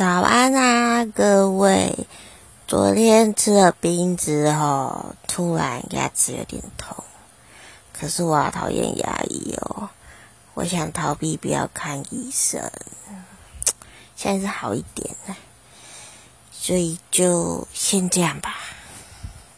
早安啊各位昨天吃了冰之后突然牙齿有点痛可是我好讨厌牙医哦我想逃避不要看医生现在是好一点了所以就先这样吧。